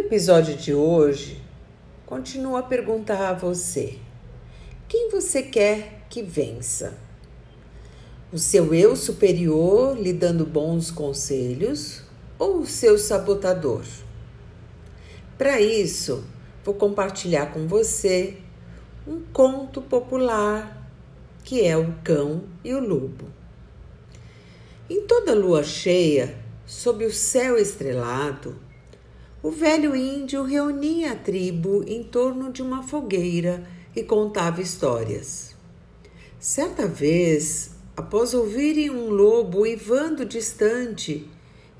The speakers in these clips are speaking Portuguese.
episódio de hoje, continuo a perguntar a você: quem você quer que vença? O seu eu superior lhe dando bons conselhos ou o seu sabotador? Para isso, vou compartilhar com você um conto popular que é o cão e o lobo. Em toda lua cheia, sob o céu estrelado, o velho índio reunia a tribo em torno de uma fogueira e contava histórias. Certa vez, após ouvirem um lobo uivando distante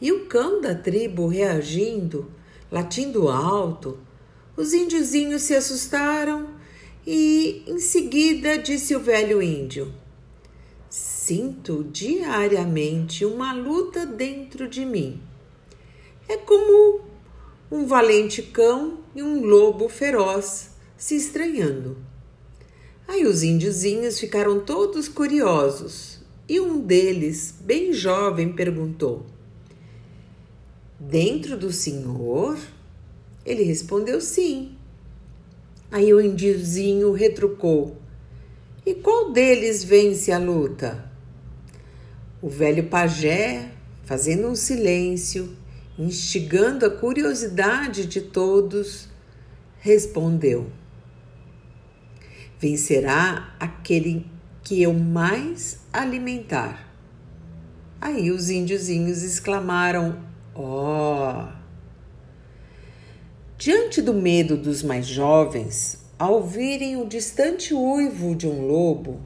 e o cão da tribo reagindo, latindo alto, os índiozinhos se assustaram e, em seguida, disse o velho índio: Sinto diariamente uma luta dentro de mim. É como um valente cão e um lobo feroz se estranhando. Aí os índiozinhos ficaram todos curiosos e um deles, bem jovem, perguntou: Dentro do senhor? Ele respondeu sim. Aí o índiozinho retrucou: E qual deles vence a luta? O velho pajé, fazendo um silêncio, instigando a curiosidade de todos, respondeu: Vencerá aquele que eu mais alimentar. Aí os índiozinhos exclamaram: Ó! Oh! Diante do medo dos mais jovens, ao ouvirem o distante uivo de um lobo,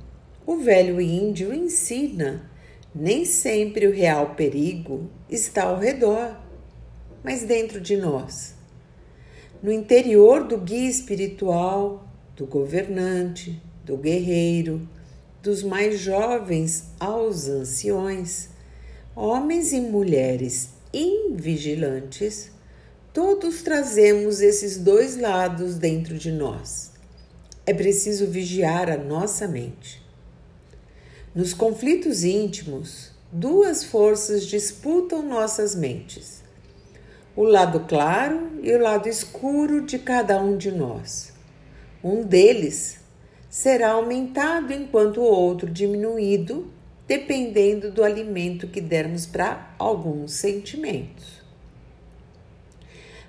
o velho índio ensina: nem sempre o real perigo está ao redor mas dentro de nós. No interior do guia espiritual, do governante, do guerreiro, dos mais jovens aos anciões, homens e mulheres invigilantes, todos trazemos esses dois lados dentro de nós. É preciso vigiar a nossa mente. Nos conflitos íntimos, duas forças disputam nossas mentes o lado claro e o lado escuro de cada um de nós. Um deles será aumentado enquanto o outro diminuído, dependendo do alimento que dermos para alguns sentimentos.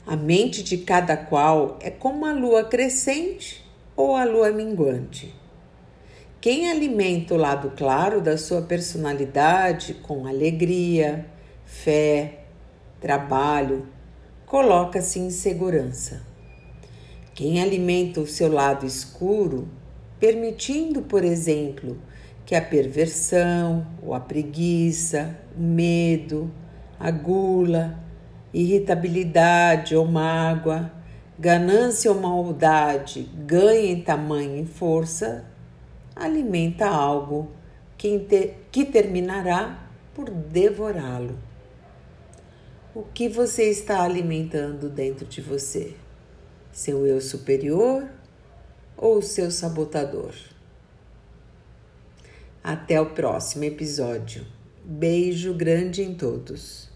A mente de cada qual é como a lua crescente ou a lua minguante. Quem alimenta o lado claro da sua personalidade com alegria, fé, trabalho, coloca-se em segurança. Quem alimenta o seu lado escuro, permitindo, por exemplo, que a perversão, ou a preguiça, o medo, a gula, irritabilidade ou mágoa, ganância ou maldade ganhem tamanho e força, alimenta algo que, que terminará por devorá-lo. O que você está alimentando dentro de você? Seu eu superior ou seu sabotador? Até o próximo episódio. Beijo grande em todos.